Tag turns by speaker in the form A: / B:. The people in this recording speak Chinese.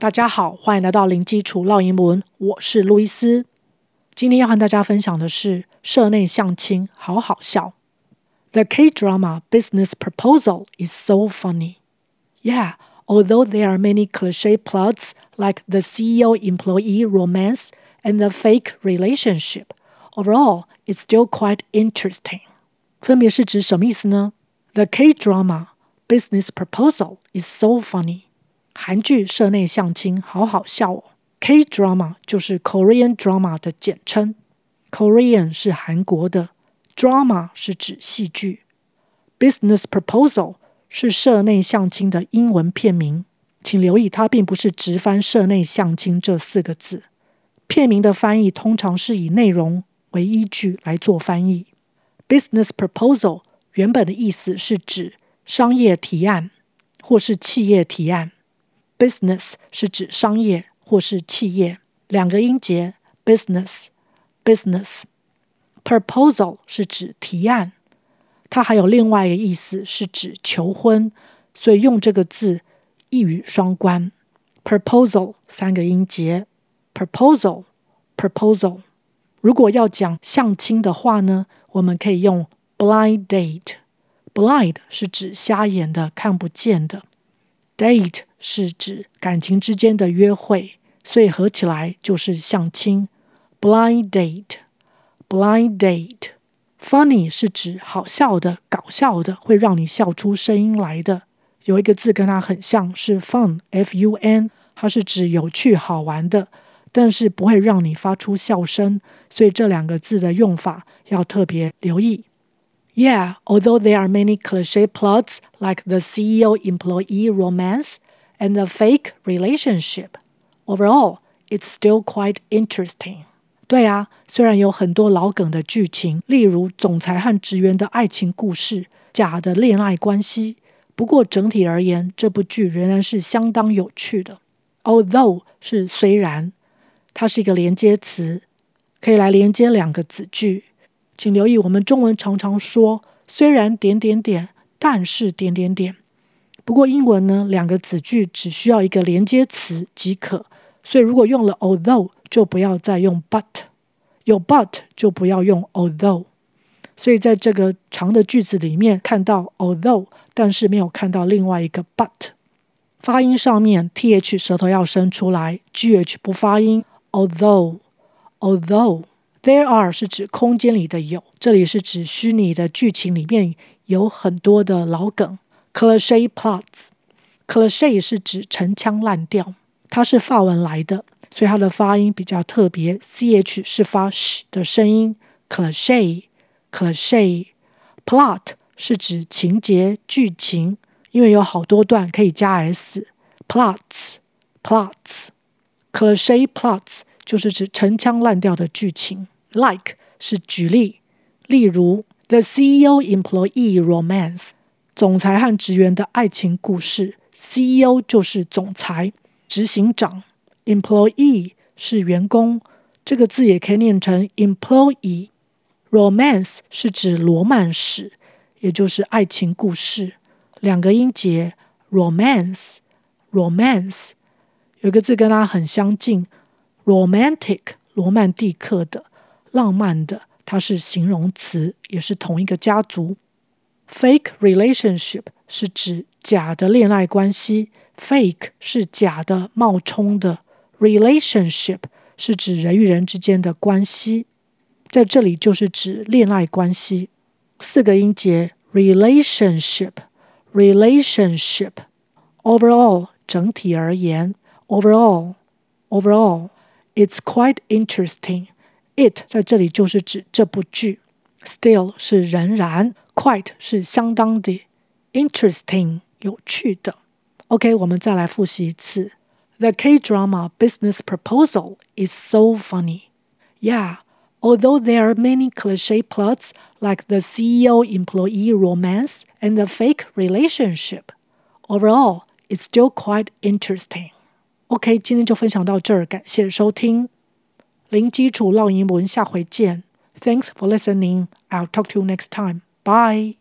A: 大家好，欢迎来到零基础烙英文，我是路易斯。今天要和大家分享的是社内相亲，好好笑。The K-drama business proposal is so funny. Yeah, although there are many cliché plots like the CEO-employee romance and the fake relationship, overall, it's still quite interesting. 分别是指什么意思呢？The K-drama business proposal is so funny. 韩剧社内相亲好好笑哦。K-drama 就是 Korean drama 的简称，Korean 是韩国的，drama 是指戏剧，business proposal 是社内相亲的英文片名，请留意它并不是直翻社内相亲这四个字，片名的翻译通常是以内容为依据来做翻译。Business proposal 原本的意思是指商业提案或是企业提案。Business 是指商业或是企业，两个音节，business business。Proposal 是指提案，它还有另外一个意思是指求婚，所以用这个字一语双关。Proposal 三个音节，proposal proposal。如果要讲相亲的话呢，我们可以用 blind date。Blind 是指瞎眼的、看不见的。Date 是指感情之间的约会，所以合起来就是相亲。Blind date，blind date。Funny 是指好笑的、搞笑的，会让你笑出声音来的。有一个字跟它很像，是 fun，f-u-n，它是指有趣好玩的，但是不会让你发出笑声，所以这两个字的用法要特别留意。Yeah, although there are many cliché plots like the CEO-employee romance and the fake relationship, overall, it's still quite interesting. 对啊，虽然有很多老梗的剧情，例如总裁和职员的爱情故事、假的恋爱关系，不过整体而言，这部剧仍然是相当有趣的。Although 是虽然，它是一个连接词，可以来连接两个子句。 请留意，我们中文常常说虽然点点点，但是点点点。不过英文呢，两个子句只需要一个连接词即可。所以如果用了 although，就不要再用 but；有 but 就不要用 although。所以在这个长的句子里面看到 although，但是没有看到另外一个 but。发音上面 th 舌头要伸出来，gh 不发音。although，although。There are 是指空间里的有，这里是指虚拟的剧情里面有很多的老梗。Cliché plots，cliché 是指陈腔滥调，它是法文来的，所以它的发音比较特别，ch 是发 sh 的声音。Cliché，cliché，plot 是指情节剧情，因为有好多段可以加 s。Plots，plots，cliché plots。就是指陈腔滥调的剧情，like 是举例，例如 The CEO-employee romance，总裁和职员的爱情故事，CEO 就是总裁、执行长，employee 是员工，这个字也可以念成 employee，romance 是指罗曼史，也就是爱情故事，两个音节，romance，romance，有个字跟它很相近。Romantic，罗曼蒂克的、浪漫的，它是形容词，也是同一个家族。Fake relationship 是指假的恋爱关系，fake 是假的、冒充的，relationship 是指人与人之间的关系，在这里就是指恋爱关系。四个音节，relationship，relationship，overall 整体而言，overall，overall。It's quite interesting. It 在这里就是指这部剧，still 是仍然，quite 是相当的，interesting 有趣的。OK，我们再来复习一次。The K-drama business proposal is so funny. Yeah, although there are many cliché plots like the CEO-employee romance and the fake relationship, overall, it's still quite interesting. OK，今天就分享到这儿，感谢收听。 零基础烙英文，下回见。Thanks for listening. I'll talk to you next time. Bye.